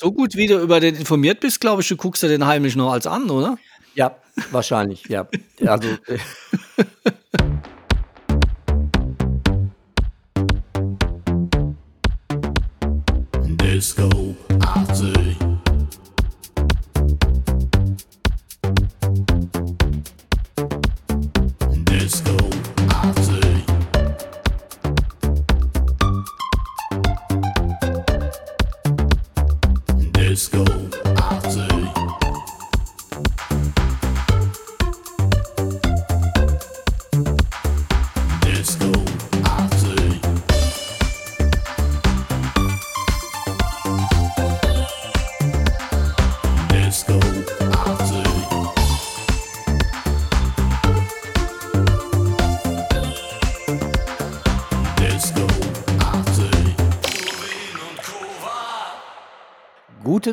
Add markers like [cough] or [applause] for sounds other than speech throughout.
So gut, wie du über den informiert bist, glaube ich, du guckst dir den heimlich noch als an, oder? Ja, wahrscheinlich, ja. Also. Äh Disco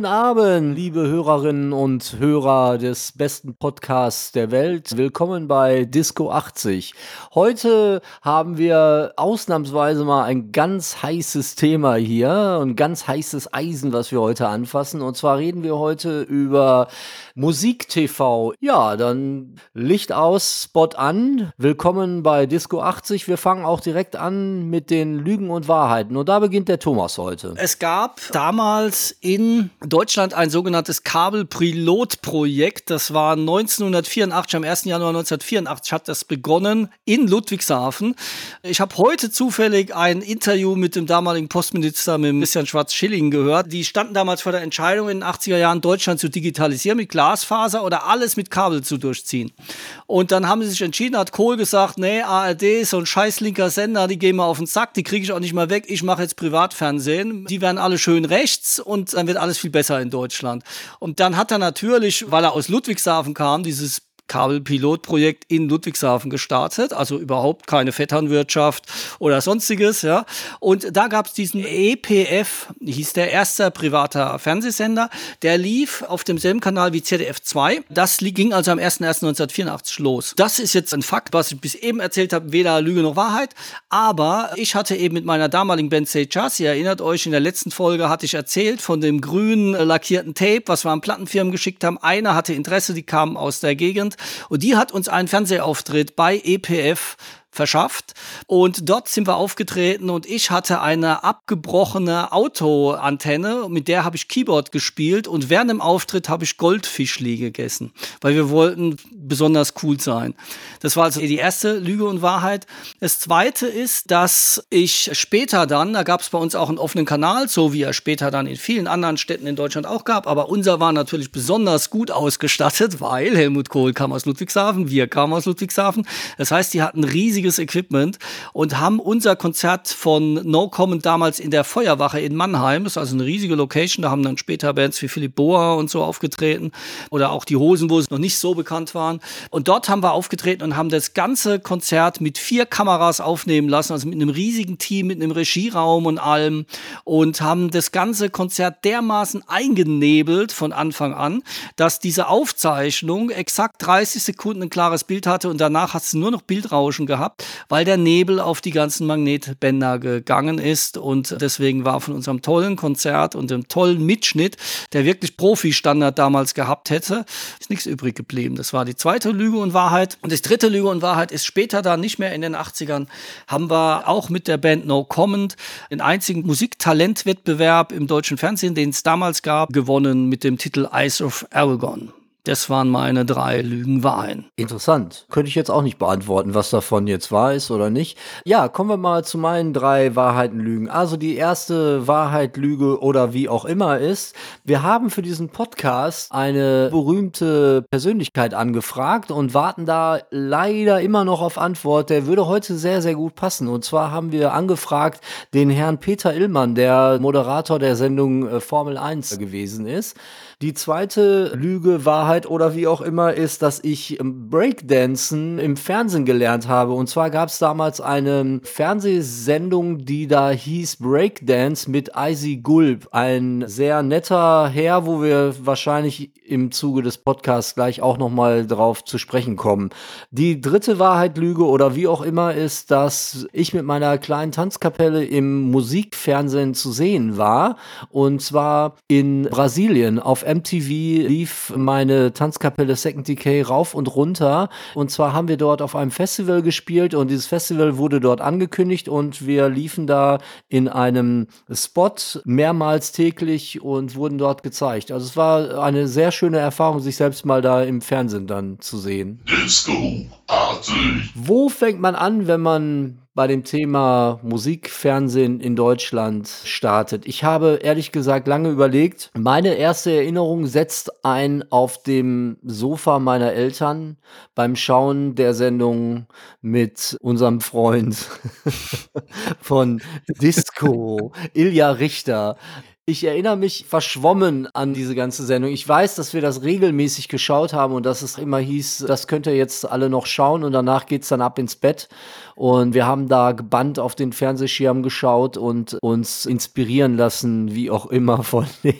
Guten Abend, liebe Hörerinnen und Hörer des besten Podcasts der Welt. Willkommen bei Disco 80. Heute haben wir ausnahmsweise mal ein ganz heißes Thema hier, ein ganz heißes Eisen, was wir heute anfassen. Und zwar reden wir heute über Musik-TV. Ja, dann Licht aus, Spot an. Willkommen bei Disco 80. Wir fangen auch direkt an mit den Lügen und Wahrheiten. Und da beginnt der Thomas heute. Es gab damals in Deutschland ein sogenanntes Kabelpilotprojekt. Das war 1984, am 1. Januar 1984 hat das begonnen in Ludwigshafen. Ich habe heute zufällig ein Interview mit dem damaligen Postminister, mit Christian Schwarz-Schilling gehört. Die standen damals vor der Entscheidung in den 80er Jahren, Deutschland zu digitalisieren mit Glasfaser oder alles mit Kabel zu durchziehen. Und dann haben sie sich entschieden, hat Kohl gesagt, nee, ARD, so ein scheiß linker Sender, die gehen mal auf den Sack, die kriege ich auch nicht mal weg, ich mache jetzt Privatfernsehen. Die werden alle schön rechts und dann wird alles viel besser in Deutschland. Und dann hat er natürlich, weil er aus Ludwigshafen kam, dieses Kabelpilotprojekt in Ludwigshafen gestartet, also überhaupt keine Vetternwirtschaft oder sonstiges, ja. Und da gab es diesen EPF, hieß der erste privater Fernsehsender, der lief auf demselben Kanal wie ZDF 2. Das ging also am 01.01.1984 los. Das ist jetzt ein Fakt, was ich bis eben erzählt habe, weder Lüge noch Wahrheit, aber ich hatte eben mit meiner damaligen Band Say Jazz, ihr erinnert euch, in der letzten Folge hatte ich erzählt von dem grünen lackierten Tape, was wir an Plattenfirmen geschickt haben. Einer hatte Interesse, die kamen aus der Gegend und die hat uns einen Fernsehauftritt bei EPF verschafft. Und dort sind wir aufgetreten und ich hatte eine abgebrochene Autoantenne, mit der habe ich Keyboard gespielt und während dem Auftritt habe ich Goldfischli gegessen, weil wir wollten besonders cool sein. Das war also die erste Lüge und Wahrheit. Das zweite ist, dass ich später dann, da gab es bei uns auch einen offenen Kanal, so wie er später dann in vielen anderen Städten in Deutschland auch gab, aber unser war natürlich besonders gut ausgestattet, weil Helmut Kohl kam aus Ludwigshafen, wir kamen aus Ludwigshafen. Das heißt, die hatten riesige riesiges Equipment und haben unser Konzert von No Comment damals in der Feuerwache in Mannheim, das ist also eine riesige Location, da haben dann später Bands wie Philipp Boa und so aufgetreten oder auch die Hosen, wo es noch nicht so bekannt waren. Und dort haben wir aufgetreten und haben das ganze Konzert mit vier Kameras aufnehmen lassen, also mit einem riesigen Team, mit einem Regieraum und allem und haben das ganze Konzert dermaßen eingenebelt von Anfang an, dass diese Aufzeichnung exakt 30 Sekunden ein klares Bild hatte und danach hat es nur noch Bildrauschen gehabt weil der Nebel auf die ganzen Magnetbänder gegangen ist und deswegen war von unserem tollen Konzert und dem tollen Mitschnitt, der wirklich Profi-Standard damals gehabt hätte, ist nichts übrig geblieben. Das war die zweite Lüge und Wahrheit. Und das dritte Lüge und Wahrheit ist später dann nicht mehr in den 80ern, haben wir auch mit der Band No Comment den einzigen Musiktalentwettbewerb im deutschen Fernsehen, den es damals gab, gewonnen mit dem Titel Eyes of Aragon. Das waren meine drei Lügenwahrheiten. Interessant. Könnte ich jetzt auch nicht beantworten, was davon jetzt wahr ist oder nicht. Ja, kommen wir mal zu meinen drei Wahrheiten Lügen. Also die erste Wahrheit Lüge oder wie auch immer ist, wir haben für diesen Podcast eine berühmte Persönlichkeit angefragt und warten da leider immer noch auf Antwort. Der würde heute sehr, sehr gut passen. Und zwar haben wir angefragt den Herrn Peter Illmann, der Moderator der Sendung äh, Formel 1 gewesen ist. Die zweite Lüge, Wahrheit oder wie auch immer ist, dass ich Breakdancen im Fernsehen gelernt habe. Und zwar gab es damals eine Fernsehsendung, die da hieß Breakdance mit Icy Gulb. Ein sehr netter Herr, wo wir wahrscheinlich im Zuge des Podcasts gleich auch nochmal drauf zu sprechen kommen. Die dritte Wahrheit, Lüge oder wie auch immer ist, dass ich mit meiner kleinen Tanzkapelle im Musikfernsehen zu sehen war. Und zwar in Brasilien. Auf MTV lief meine Tanzkapelle Second Decay rauf und runter. Und zwar haben wir dort auf einem Festival gespielt und dieses Festival wurde dort angekündigt und wir liefen da in einem Spot mehrmals täglich und wurden dort gezeigt. Also es war eine sehr schöne Erfahrung, sich selbst mal da im Fernsehen dann zu sehen. Disco-artig. Wo fängt man an, wenn man bei dem Thema Musikfernsehen in Deutschland startet. Ich habe ehrlich gesagt lange überlegt. Meine erste Erinnerung setzt ein auf dem Sofa meiner Eltern beim Schauen der Sendung mit unserem Freund [laughs] von Disco, Ilja Richter. Ich erinnere mich verschwommen an diese ganze Sendung. Ich weiß, dass wir das regelmäßig geschaut haben und dass es immer hieß, das könnt ihr jetzt alle noch schauen und danach geht's dann ab ins Bett. Und wir haben da gebannt auf den Fernsehschirm geschaut und uns inspirieren lassen, wie auch immer, von [laughs] den,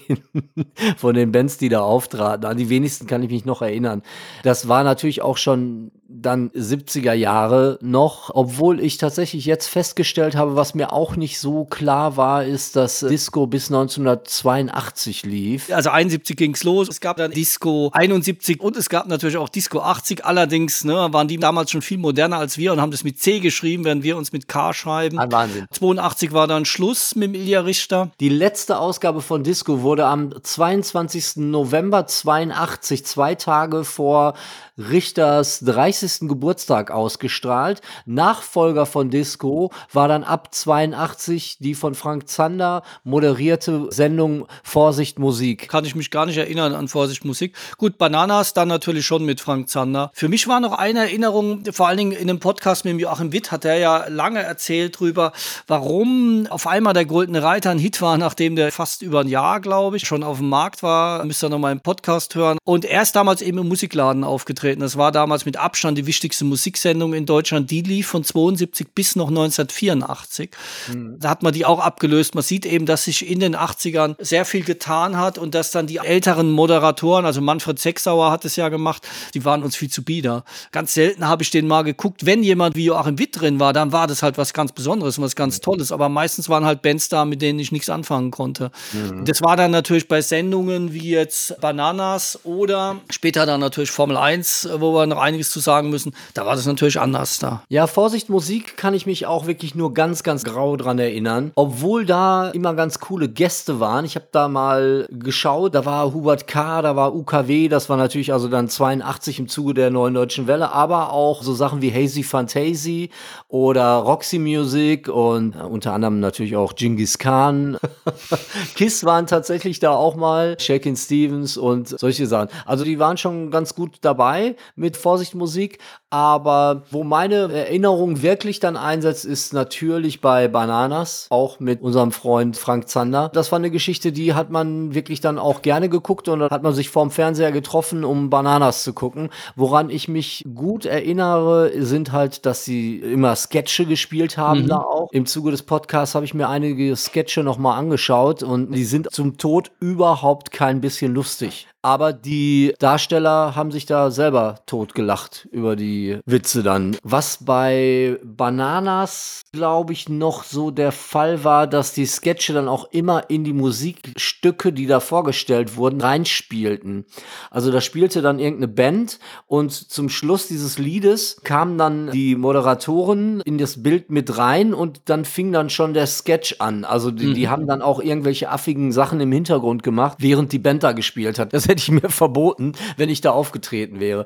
von den Bands, die da auftraten. An die wenigsten kann ich mich noch erinnern. Das war natürlich auch schon dann 70er Jahre noch, obwohl ich tatsächlich jetzt festgestellt habe, was mir auch nicht so klar war, ist, dass Disco bis 1982 lief. Also 71 ging's los, es gab dann Disco 71 und es gab natürlich auch Disco 80. Allerdings ne, waren die damals schon viel moderner als wir und haben das mit C geschrieben, während wir uns mit K schreiben. Ein Wahnsinn. 82 war dann Schluss mit Ilja Richter. Die letzte Ausgabe von Disco wurde am 22. November 82, zwei Tage vor Richters 30. Geburtstag ausgestrahlt. Nachfolger von Disco war dann ab 82 die von Frank Zander moderierte Sendung Vorsicht Musik. Kann ich mich gar nicht erinnern an Vorsicht Musik. Gut, Bananas dann natürlich schon mit Frank Zander. Für mich war noch eine Erinnerung, vor allen Dingen in einem Podcast mit Joachim Witt hat er ja lange erzählt drüber, warum auf einmal der Goldene Reiter ein Hit war, nachdem der fast über ein Jahr, glaube ich, schon auf dem Markt war. Müsst ihr nochmal im Podcast hören. Und er ist damals eben im Musikladen aufgetreten aufgetreten. Das war damals mit Abstand die wichtigste Musiksendung in Deutschland. Die lief von 72 bis noch 1984. Mhm. Da hat man die auch abgelöst. Man sieht eben, dass sich in den 80ern sehr viel getan hat und dass dann die älteren Moderatoren, also Manfred Sechsauer hat es ja gemacht, die waren uns viel zu bieder. Ganz selten habe ich den mal geguckt. Wenn jemand wie Joachim Witt drin war, dann war das halt was ganz Besonderes und was ganz Tolles. Aber meistens waren halt Bands da, mit denen ich nichts anfangen konnte. Mhm. Das war dann natürlich bei Sendungen wie jetzt Bananas oder später dann natürlich Formel 1 wo wir noch einiges zu sagen müssen, da war das natürlich anders da. Ja, Vorsicht Musik kann ich mich auch wirklich nur ganz, ganz grau dran erinnern. Obwohl da immer ganz coole Gäste waren. Ich habe da mal geschaut, da war Hubert K., da war UKW, das war natürlich also dann 82 im Zuge der neuen deutschen Welle, aber auch so Sachen wie Hazy Fantasy oder Roxy Music und unter anderem natürlich auch Genghis Khan. [laughs] Kiss waren tatsächlich da auch mal, Shakin Stevens und solche Sachen. Also die waren schon ganz gut dabei mit Vorsicht Musik, aber wo meine Erinnerung wirklich dann einsetzt, ist natürlich bei Bananas, auch mit unserem Freund Frank Zander. Das war eine Geschichte, die hat man wirklich dann auch gerne geguckt und dann hat man sich vorm Fernseher getroffen, um Bananas zu gucken. Woran ich mich gut erinnere, sind halt, dass sie immer Sketche gespielt haben mhm. da auch. Im Zuge des Podcasts habe ich mir einige Sketche nochmal angeschaut und die sind zum Tod überhaupt kein bisschen lustig aber die Darsteller haben sich da selber totgelacht über die Witze dann. Was bei Bananas, glaube ich, noch so der Fall war, dass die Sketche dann auch immer in die Musikstücke, die da vorgestellt wurden, reinspielten. Also da spielte dann irgendeine Band und zum Schluss dieses Liedes kamen dann die Moderatoren in das Bild mit rein und dann fing dann schon der Sketch an. Also die, mhm. die haben dann auch irgendwelche affigen Sachen im Hintergrund gemacht, während die Band da gespielt hat. Das hätte ich mir [laughs] verboten, wenn ich da aufgetreten wäre.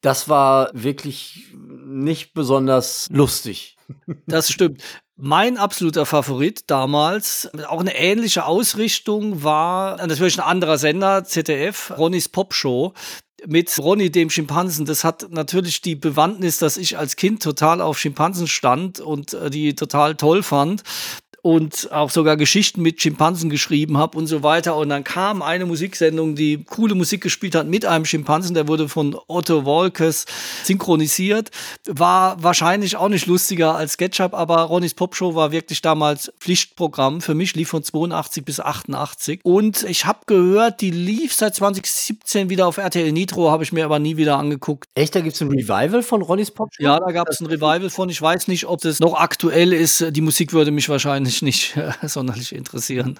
Das war wirklich nicht besonders lustig. Das stimmt. Mein absoluter Favorit damals, auch eine ähnliche Ausrichtung, war natürlich ein anderer Sender, ZDF, Ronnys Popshow mit Ronny dem Schimpansen. Das hat natürlich die Bewandtnis, dass ich als Kind total auf Schimpansen stand und äh, die total toll fand. Und auch sogar Geschichten mit Schimpansen geschrieben habe und so weiter. Und dann kam eine Musiksendung, die coole Musik gespielt hat mit einem Schimpansen, der wurde von Otto Wolkes synchronisiert. War wahrscheinlich auch nicht lustiger als SketchUp, aber Ronnys Popshow war wirklich damals Pflichtprogramm. Für mich lief von 82 bis 88. Und ich habe gehört, die lief seit 2017 wieder auf RTL Nitro, habe ich mir aber nie wieder angeguckt. Echt, da gibt es ein Revival von Ronnys Popshow? Ja, da gab es ein Revival von. Ich weiß nicht, ob das noch aktuell ist. Die Musik würde mich wahrscheinlich nicht [laughs] äh, sonderlich interessieren.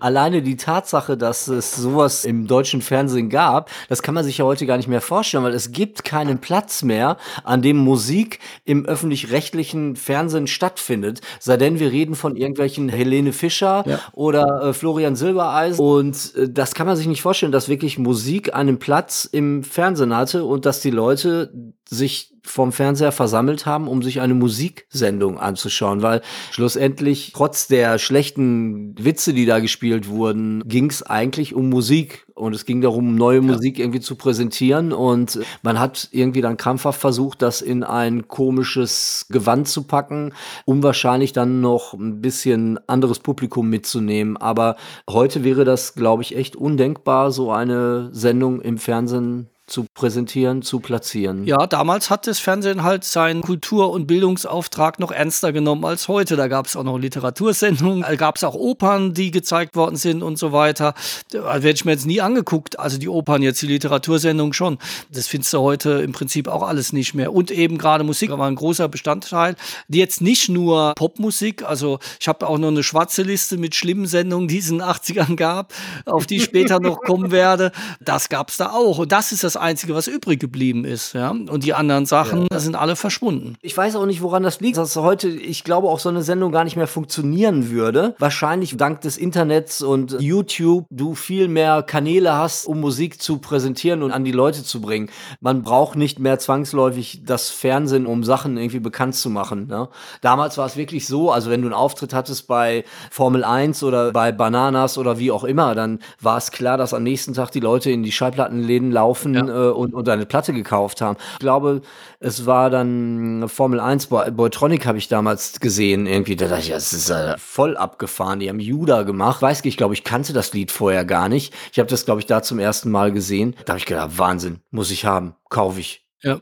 Alleine die Tatsache, dass es sowas im deutschen Fernsehen gab, das kann man sich ja heute gar nicht mehr vorstellen, weil es gibt keinen Platz mehr, an dem Musik im öffentlich-rechtlichen Fernsehen stattfindet. Sei denn, wir reden von irgendwelchen Helene Fischer ja. oder äh, Florian Silbereisen. Und äh, das kann man sich nicht vorstellen, dass wirklich Musik einen Platz im Fernsehen hatte und dass die Leute sich vom Fernseher versammelt haben, um sich eine Musiksendung anzuschauen, weil schlussendlich, trotz der schlechten Witze, die da gespielt wurden, ging es eigentlich um Musik und es ging darum, neue ja. Musik irgendwie zu präsentieren und man hat irgendwie dann krampfhaft versucht, das in ein komisches Gewand zu packen, um wahrscheinlich dann noch ein bisschen anderes Publikum mitzunehmen. Aber heute wäre das, glaube ich, echt undenkbar, so eine Sendung im Fernsehen zu präsentieren, zu platzieren. Ja, damals hat das Fernsehen halt seinen Kultur- und Bildungsauftrag noch ernster genommen als heute. Da gab es auch noch Literatursendungen, da gab es auch Opern, die gezeigt worden sind und so weiter. Da werde ich mir jetzt nie angeguckt. Also die Opern jetzt, die Literatursendungen schon. Das findest du heute im Prinzip auch alles nicht mehr. Und eben gerade Musik war ein großer Bestandteil. Die jetzt nicht nur Popmusik, also ich habe auch noch eine schwarze Liste mit schlimmen Sendungen, die es in den 80ern gab, auf die ich später noch kommen werde. Das gab es da auch. Und das ist das Einzige, was übrig geblieben ist. Ja? Und die anderen Sachen ja. sind alle verschwunden. Ich weiß auch nicht, woran das liegt. Dass heute, ich glaube, auch so eine Sendung gar nicht mehr funktionieren würde. Wahrscheinlich dank des Internets und YouTube du viel mehr Kanäle hast, um Musik zu präsentieren und an die Leute zu bringen. Man braucht nicht mehr zwangsläufig das Fernsehen, um Sachen irgendwie bekannt zu machen. Ne? Damals war es wirklich so, also wenn du einen Auftritt hattest bei Formel 1 oder bei Bananas oder wie auch immer, dann war es klar, dass am nächsten Tag die Leute in die Schallplattenläden laufen ja äh, und, und eine Platte gekauft haben. Ich glaube, es war dann Formel 1, Boytronic habe ich damals gesehen, irgendwie, da dachte ich, das ist äh, voll abgefahren. Die haben Juda gemacht. Weiß ich, glaube ich, kannte das Lied vorher gar nicht. Ich habe das, glaube ich, da zum ersten Mal gesehen. Da habe ich gedacht, Wahnsinn, muss ich haben, kaufe ich. Ja.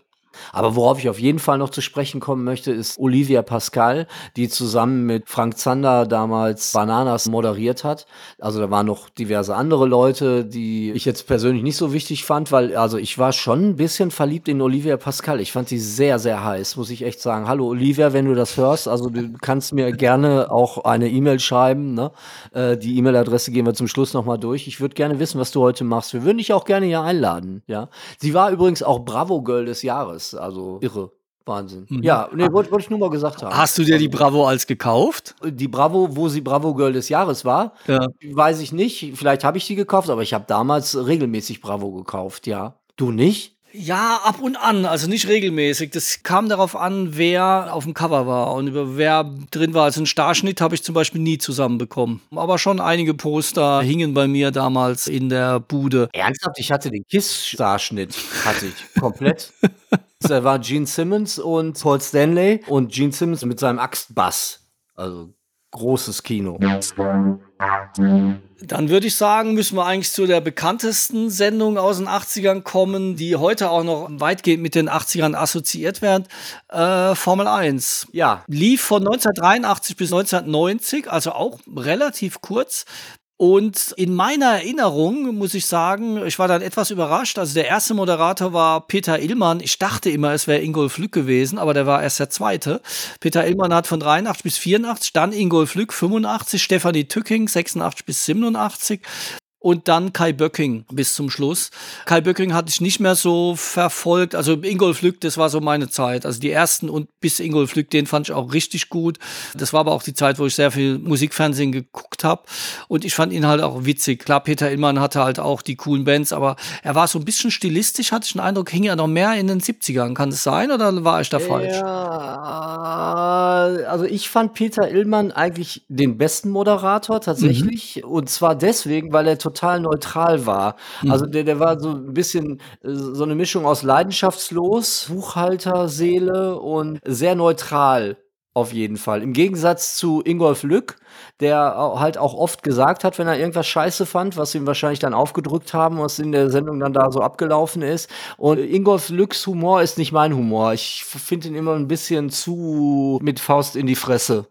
Aber worauf ich auf jeden Fall noch zu sprechen kommen möchte, ist Olivia Pascal, die zusammen mit Frank Zander damals Bananas moderiert hat. Also da waren noch diverse andere Leute, die ich jetzt persönlich nicht so wichtig fand, weil also ich war schon ein bisschen verliebt in Olivia Pascal. Ich fand sie sehr, sehr heiß, muss ich echt sagen. Hallo Olivia, wenn du das hörst, also du kannst mir gerne auch eine E-Mail schreiben. Ne? Äh, die E-Mail-Adresse gehen wir zum Schluss nochmal durch. Ich würde gerne wissen, was du heute machst. Wir würden dich auch gerne hier einladen. Ja, Sie war übrigens auch Bravo Girl des Jahres also irre. Wahnsinn. Mhm. Ja, nee, wollte wollt ich nur mal gesagt haben. Hast du dir die Bravo als gekauft? Die Bravo, wo sie Bravo Girl des Jahres war, ja. weiß ich nicht. Vielleicht habe ich die gekauft, aber ich habe damals regelmäßig Bravo gekauft, ja. Du nicht? Ja, ab und an, also nicht regelmäßig. Das kam darauf an, wer auf dem Cover war und über wer drin war. Also einen Starschnitt habe ich zum Beispiel nie zusammenbekommen. Aber schon einige Poster hingen bei mir damals in der Bude. Ernsthaft? Ich hatte den Kiss-Starschnitt, hatte ich komplett. [laughs] Da war Gene Simmons und Paul Stanley und Gene Simmons mit seinem Axtbass. Also großes Kino. Dann würde ich sagen, müssen wir eigentlich zu der bekanntesten Sendung aus den 80ern kommen, die heute auch noch weitgehend mit den 80ern assoziiert werden. Äh, Formel 1. Ja. Lief von 1983 bis 1990, also auch relativ kurz. Und in meiner Erinnerung muss ich sagen, ich war dann etwas überrascht. Also der erste Moderator war Peter Illmann. Ich dachte immer, es wäre Ingolf Lück gewesen, aber der war erst der zweite. Peter Illmann hat von 83 bis 84, dann Ingolf Lück 85, Stefanie Tücking 86 bis 87, und dann Kai Böcking bis zum Schluss. Kai Böcking hatte ich nicht mehr so verfolgt. Also Ingolf Lück, das war so meine Zeit. Also die ersten und bis Ingolf Lück, den fand ich auch richtig gut. Das war aber auch die Zeit, wo ich sehr viel Musikfernsehen geguckt habe. Und ich fand ihn halt auch witzig. Klar, Peter Illmann hatte halt auch die coolen Bands, aber er war so ein bisschen stilistisch, hatte ich den Eindruck, hing er noch mehr in den 70ern. Kann das sein oder war ich da falsch? Ja, also ich fand Peter Illmann eigentlich den besten Moderator tatsächlich. Mhm. Und zwar deswegen, weil er total neutral war. Mhm. Also der, der war so ein bisschen äh, so eine Mischung aus leidenschaftslos, Buchhalterseele und sehr neutral. Auf jeden Fall. Im Gegensatz zu Ingolf Lück, der halt auch oft gesagt hat, wenn er irgendwas scheiße fand, was ihm wahrscheinlich dann aufgedrückt haben, was in der Sendung dann da so abgelaufen ist. Und Ingolf Lücks Humor ist nicht mein Humor. Ich finde ihn immer ein bisschen zu mit Faust in die Fresse.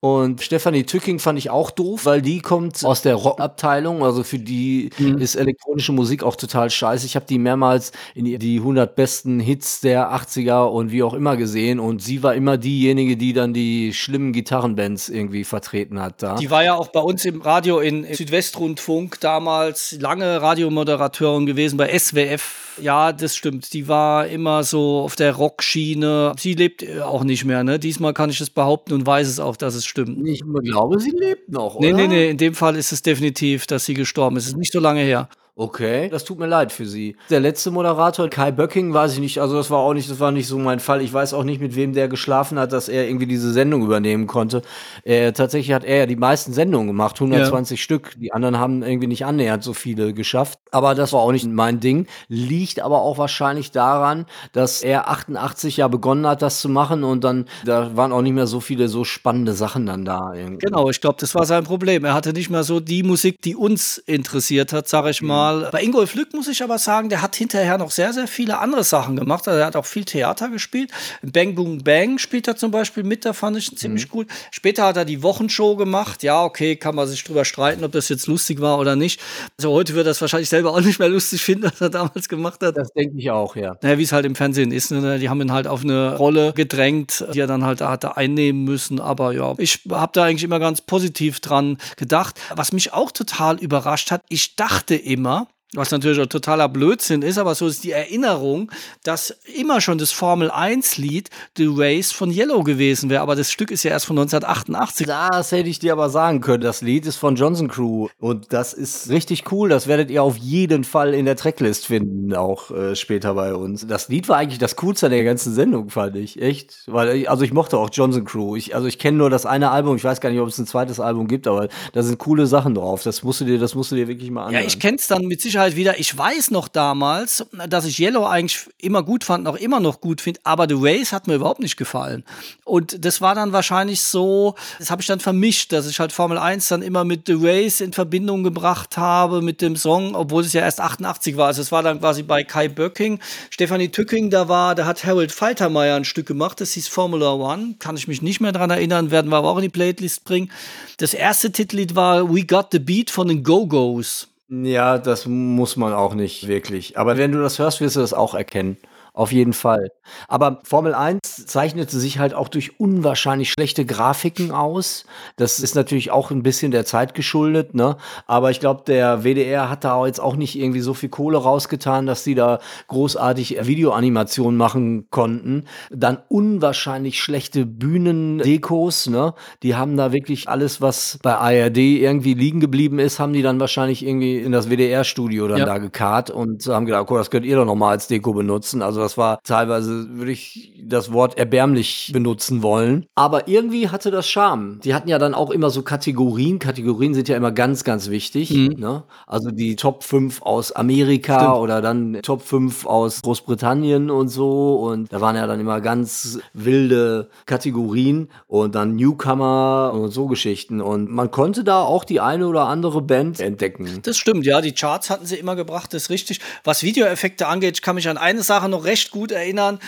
Und Stefanie Tücking fand ich auch doof, weil die kommt aus der Rockabteilung. Also für die mhm. ist elektronische Musik auch total scheiße. Ich habe die mehrmals in die 100 besten Hits der 80er und wie auch immer gesehen. Und sie war immer diejenige, die dann die schlimmen Gitarrenbands irgendwie vertreten hat. Da. Die war ja auch bei uns im Radio in Südwestrundfunk damals lange Radiomoderatorin gewesen bei SWF ja, das stimmt. Die war immer so auf der Rockschiene. Sie lebt äh, auch nicht mehr, ne? Diesmal kann ich es behaupten und weiß es auch, dass es stimmt. Ich glaube, sie lebt noch, oder? Nee, nee, nee. In dem Fall ist es definitiv, dass sie gestorben ist. Es ist nicht so lange her. Okay, das tut mir leid für Sie. Der letzte Moderator, Kai Böcking, weiß ich nicht, also das war auch nicht, das war nicht so mein Fall. Ich weiß auch nicht, mit wem der geschlafen hat, dass er irgendwie diese Sendung übernehmen konnte. Äh, tatsächlich hat er ja die meisten Sendungen gemacht, 120 ja. Stück. Die anderen haben irgendwie nicht annähernd so viele geschafft. Aber das war auch nicht mein Ding. Liegt aber auch wahrscheinlich daran, dass er 88 ja begonnen hat, das zu machen und dann, da waren auch nicht mehr so viele so spannende Sachen dann da. Irgendwie. Genau, ich glaube, das war sein Problem. Er hatte nicht mehr so die Musik, die uns interessiert hat, sag ich mhm. Mal. Bei Ingolf Lück muss ich aber sagen, der hat hinterher noch sehr, sehr viele andere Sachen gemacht. Also er hat auch viel Theater gespielt. Bang Boom Bang spielt er zum Beispiel mit, da fand ich ziemlich mhm. gut. Später hat er die Wochenshow gemacht. Ja, okay, kann man sich drüber streiten, ob das jetzt lustig war oder nicht. Also heute wird das wahrscheinlich selber auch nicht mehr lustig finden, was er damals gemacht hat. Das denke ich auch, ja. Naja, wie es halt im Fernsehen ist. Ne? Die haben ihn halt auf eine Rolle gedrängt, die er dann halt hatte einnehmen müssen. Aber ja, ich habe da eigentlich immer ganz positiv dran gedacht. Was mich auch total überrascht hat, ich dachte immer, was natürlich ein totaler Blödsinn ist, aber so ist die Erinnerung, dass immer schon das Formel 1-Lied The Race von Yellow gewesen wäre. Aber das Stück ist ja erst von 1988. Das hätte ich dir aber sagen können. Das Lied ist von Johnson Crew. Und das ist richtig cool. Das werdet ihr auf jeden Fall in der Tracklist finden, auch äh, später bei uns. Das Lied war eigentlich das Coolste der ganzen Sendung, fand ich. Echt. Weil, also ich mochte auch Johnson Crew. Ich, also ich kenne nur das eine Album. Ich weiß gar nicht, ob es ein zweites Album gibt, aber da sind coole Sachen drauf. Das musst du dir, das musst du dir wirklich mal anhören. Ja, ich kenne es dann mit Sicherheit Sicherheit wieder, ich weiß noch damals, dass ich Yellow eigentlich immer gut fand, noch immer noch gut finde, aber The Race hat mir überhaupt nicht gefallen. Und das war dann wahrscheinlich so, das habe ich dann vermischt, dass ich halt Formel 1 dann immer mit The Race in Verbindung gebracht habe, mit dem Song, obwohl es ja erst 88 war. Also es war dann quasi bei Kai Böcking. Stefanie Tücking da war, da hat Harold Faltermeier ein Stück gemacht, das hieß Formula One. Kann ich mich nicht mehr dran erinnern, werden wir aber auch in die Playlist bringen. Das erste Titellied war We Got the Beat von den Go-Go's. Ja, das muss man auch nicht wirklich. Aber wenn du das hörst, wirst du das auch erkennen. Auf jeden Fall. Aber Formel 1 zeichnete sich halt auch durch unwahrscheinlich schlechte Grafiken aus. Das ist natürlich auch ein bisschen der Zeit geschuldet, ne? Aber ich glaube, der WDR hat da jetzt auch nicht irgendwie so viel Kohle rausgetan, dass die da großartig Videoanimationen machen konnten. Dann unwahrscheinlich schlechte Bühnendekos, ne? Die haben da wirklich alles, was bei ARD irgendwie liegen geblieben ist, haben die dann wahrscheinlich irgendwie in das WDR-Studio dann ja. da gekarrt und haben gedacht, okay, das könnt ihr doch noch mal als Deko benutzen. Also das war teilweise, würde ich das Wort erbärmlich benutzen wollen. Aber irgendwie hatte das Charme. Die hatten ja dann auch immer so Kategorien. Kategorien sind ja immer ganz, ganz wichtig. Mhm. Ne? Also die Top 5 aus Amerika Stimmt. oder dann Top 5 aus Großbritannien und so. Und da waren ja dann immer ganz wilde Kategorien und dann Newcomer und so Geschichten. Und man konnte da auch die eine oder andere Band entdecken. Das stimmt, ja. Die Charts hatten sie immer gebracht, das ist richtig. Was Videoeffekte angeht, ich kann mich an eine Sache noch recht recht gut erinnern.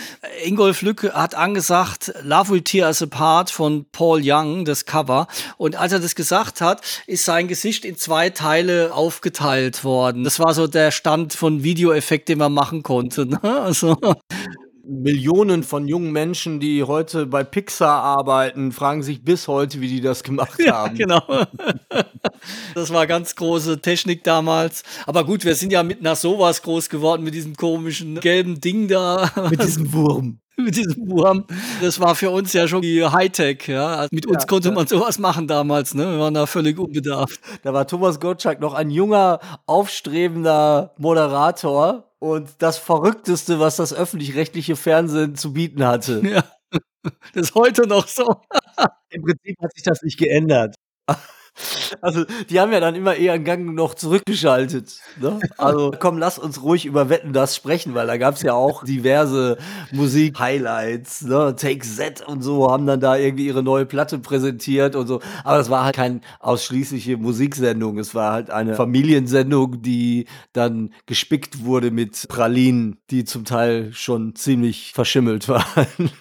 Ingolf Lücke hat angesagt, Love Will Tear Us Apart von Paul Young, das Cover. Und als er das gesagt hat, ist sein Gesicht in zwei Teile aufgeteilt worden. Das war so der Stand von Videoeffekt, den man machen konnte. Ne? Also. Millionen von jungen Menschen, die heute bei Pixar arbeiten, fragen sich bis heute, wie die das gemacht ja, haben. Genau. [laughs] Das war ganz große Technik damals. Aber gut, wir sind ja mit nach sowas groß geworden, mit diesem komischen gelben Ding da. Mit diesem Wurm. [laughs] mit diesem Wurm. Das war für uns ja schon die Hightech, ja. Also mit uns ja, konnte man sowas machen damals, ne? Wir waren da völlig unbedarft. Da war Thomas Gottschalk noch ein junger, aufstrebender Moderator und das Verrückteste, was das öffentlich-rechtliche Fernsehen zu bieten hatte. Ja. [laughs] Das ist heute noch so. [laughs] Im Prinzip hat sich das nicht geändert. Also, die haben ja dann immer eher einen Gang noch zurückgeschaltet. Ne? Also, komm, lass uns ruhig über Wetten das sprechen, weil da gab es ja auch diverse Musik-Highlights. Ne? Take Z und so haben dann da irgendwie ihre neue Platte präsentiert und so. Aber es war halt keine ausschließliche Musiksendung. Es war halt eine Familiensendung, die dann gespickt wurde mit Pralinen, die zum Teil schon ziemlich verschimmelt waren.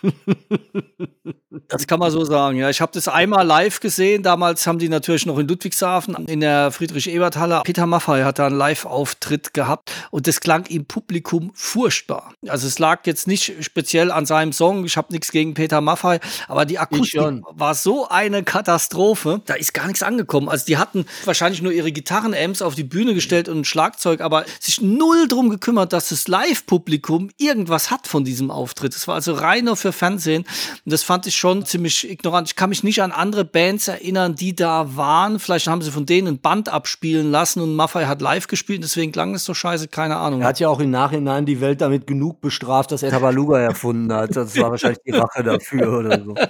Das kann man so sagen, ja. Ich habe das einmal live gesehen. Damals haben die natürlich noch in Ludwigshafen in der Friedrich-Ebert-Halle. Peter Maffay hat da einen Live-Auftritt gehabt und das klang im Publikum furchtbar. Also es lag jetzt nicht speziell an seinem Song. Ich habe nichts gegen Peter Maffay, aber die Akustik war so eine Katastrophe. Da ist gar nichts angekommen. Also die hatten wahrscheinlich nur ihre Gitarren-Amps auf die Bühne gestellt und ein Schlagzeug, aber sich null drum gekümmert, dass das Live-Publikum irgendwas hat von diesem Auftritt. Das war also rein nur für Fernsehen. Und das fand ich schon ziemlich ignorant. Ich kann mich nicht an andere Bands erinnern, die da waren. Vielleicht haben sie von denen ein Band abspielen lassen und Maffei hat live gespielt, deswegen klang es so scheiße, keine Ahnung. Er hat ja auch im Nachhinein die Welt damit genug bestraft, dass er Tabaluga [laughs] erfunden hat. Das war wahrscheinlich die Rache dafür oder so. [laughs]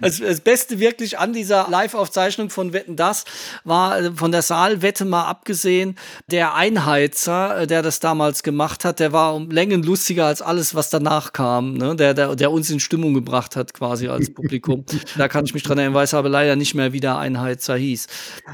Das, das Beste wirklich an dieser Live-Aufzeichnung von Wetten Das war äh, von der Saalwette mal abgesehen, der Einheizer, äh, der das damals gemacht hat, der war um Längen lustiger als alles, was danach kam, ne? der, der, der uns in Stimmung gebracht hat quasi als Publikum. [laughs] da kann ich mich dran erinnern, weiß aber leider nicht mehr, wie der Einheizer hieß.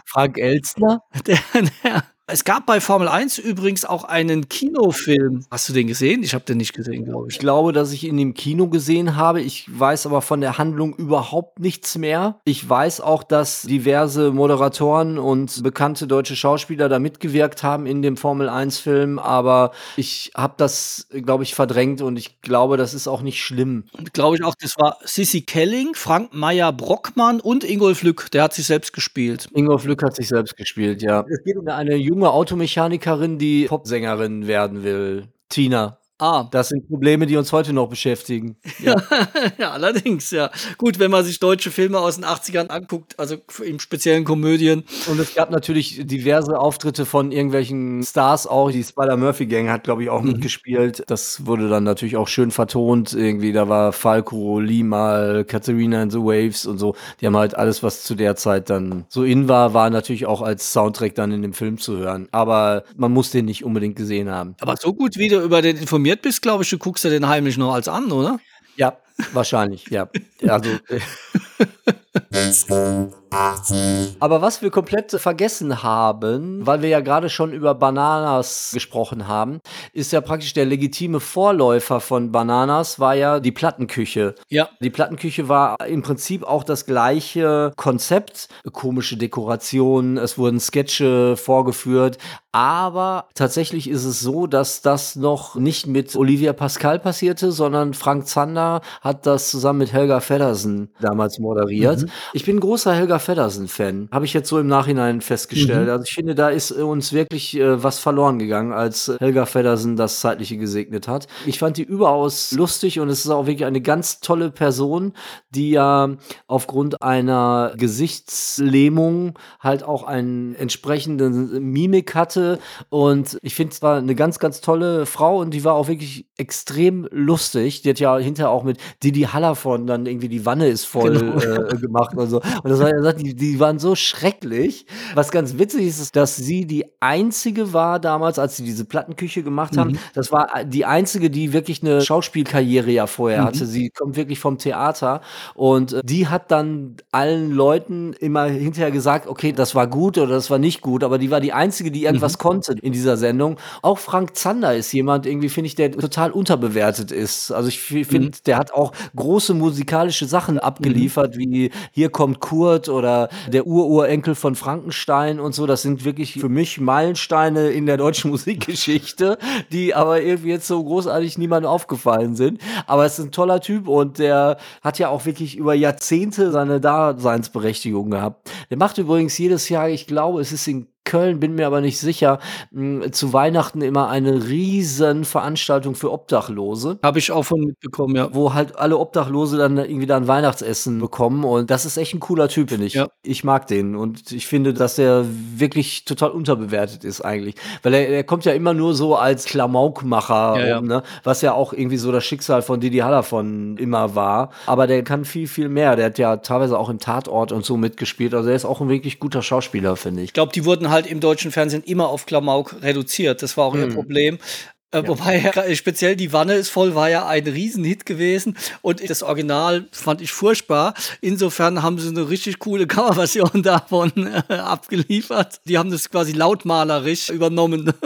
Frank Elstner? [laughs] Der, der, es gab bei Formel 1 übrigens auch einen Kinofilm. Hast du den gesehen? Ich habe den nicht gesehen, glaube ich. Ich glaube, dass ich ihn im Kino gesehen habe. Ich weiß aber von der Handlung überhaupt nichts mehr. Ich weiß auch, dass diverse Moderatoren und bekannte deutsche Schauspieler da mitgewirkt haben in dem Formel 1 Film, aber ich habe das, glaube ich, verdrängt und ich glaube, das ist auch nicht schlimm. Glaube ich auch, das war Sissy Kelling, Frank Meyer Brockmann und Ingolf Lück, der hat sich selbst gespielt. Ingolf Lück hat sich selbst gespielt, ja. Es geht um eine junge junge Automechanikerin, die Popsängerin werden will. Tina. Ah. Das sind Probleme, die uns heute noch beschäftigen. Ja. [laughs] ja, allerdings, ja. Gut, wenn man sich deutsche Filme aus den 80ern anguckt, also im speziellen Komödien. Und es gab natürlich diverse Auftritte von irgendwelchen Stars auch. Die Spider-Murphy-Gang hat, glaube ich, auch mhm. mitgespielt. Das wurde dann natürlich auch schön vertont. Irgendwie, da war Falco, Lima, Katharina and the Waves und so. Die haben halt alles, was zu der Zeit dann so in war, war natürlich auch als Soundtrack dann in dem Film zu hören. Aber man muss den nicht unbedingt gesehen haben. Aber so gut wie du über den informiert informiert bist, glaube ich, du guckst dir den heimlich noch als an, oder? Ja, wahrscheinlich, ja. Also. Aber was wir komplett vergessen haben, weil wir ja gerade schon über Bananas gesprochen haben, ist ja praktisch der legitime Vorläufer von Bananas, war ja die Plattenküche. Ja. Die Plattenküche war im Prinzip auch das gleiche Konzept. Komische Dekorationen, es wurden Sketche vorgeführt, aber tatsächlich ist es so, dass das noch nicht mit Olivia Pascal passierte, sondern Frank Zander hat das zusammen mit Helga Feddersen damals moderiert. Mhm. Ich bin großer Helga Feddersen-Fan. Habe ich jetzt so im Nachhinein festgestellt. Mhm. Also ich finde, da ist uns wirklich äh, was verloren gegangen, als Helga Feddersen das Zeitliche gesegnet hat. Ich fand die überaus lustig und es ist auch wirklich eine ganz tolle Person, die ja aufgrund einer Gesichtslähmung halt auch einen entsprechenden Mimik hatte. Und ich finde es war eine ganz, ganz tolle Frau und die war auch wirklich extrem lustig. Die hat ja hinterher auch mit Didi Hallervon dann irgendwie die Wanne ist voll genau. äh, gemacht und so. Und das war, er sagt, die, die waren so schrecklich. Was ganz witzig ist, ist, dass sie die einzige war damals, als sie diese Plattenküche gemacht haben. Mhm. Das war die einzige, die wirklich eine Schauspielkarriere ja vorher mhm. hatte. Sie kommt wirklich vom Theater und äh, die hat dann allen Leuten immer hinterher gesagt, okay, das war gut oder das war nicht gut, aber die war die einzige, die irgendwas mhm. konnte in dieser Sendung. Auch Frank Zander ist jemand, irgendwie finde ich, der total unterbewertet ist. Also ich finde, mhm. der hat auch große musikalische Sachen abgeliefert, mhm. wie Hier kommt Kurt oder der Ururenkel von Frankenstein und so. Das sind wirklich für mich Meilensteine in der deutschen [laughs] Musikgeschichte, die aber irgendwie jetzt so großartig niemandem aufgefallen sind. Aber es ist ein toller Typ und der hat ja auch wirklich über Jahrzehnte seine Daseinsberechtigung gehabt. Der macht übrigens jedes Jahr, ich glaube, es ist in Köln, bin mir aber nicht sicher, mh, zu Weihnachten immer eine riesen Veranstaltung für Obdachlose. Habe ich auch von mitbekommen, ja. Wo halt alle Obdachlose dann irgendwie dann Weihnachtsessen bekommen und das ist echt ein cooler Typ, finde ich. Ja. Ich mag den und ich finde, dass er wirklich total unterbewertet ist eigentlich, weil er, er kommt ja immer nur so als Klamaukmacher, ja, ja. ne? was ja auch irgendwie so das Schicksal von Didi Hallervon immer war, aber der kann viel, viel mehr. Der hat ja teilweise auch im Tatort und so mitgespielt, also er ist auch ein wirklich guter Schauspieler, finde ich. Ich glaube, die wurden halt im deutschen Fernsehen immer auf Klamauk reduziert, das war auch ihr mhm. Problem. Äh, ja. Wobei [laughs] speziell die Wanne ist voll war ja ein Riesenhit gewesen und das Original fand ich furchtbar. Insofern haben sie eine richtig coole [laughs] Coverversion davon äh, abgeliefert. Die haben das quasi lautmalerisch übernommen. [laughs]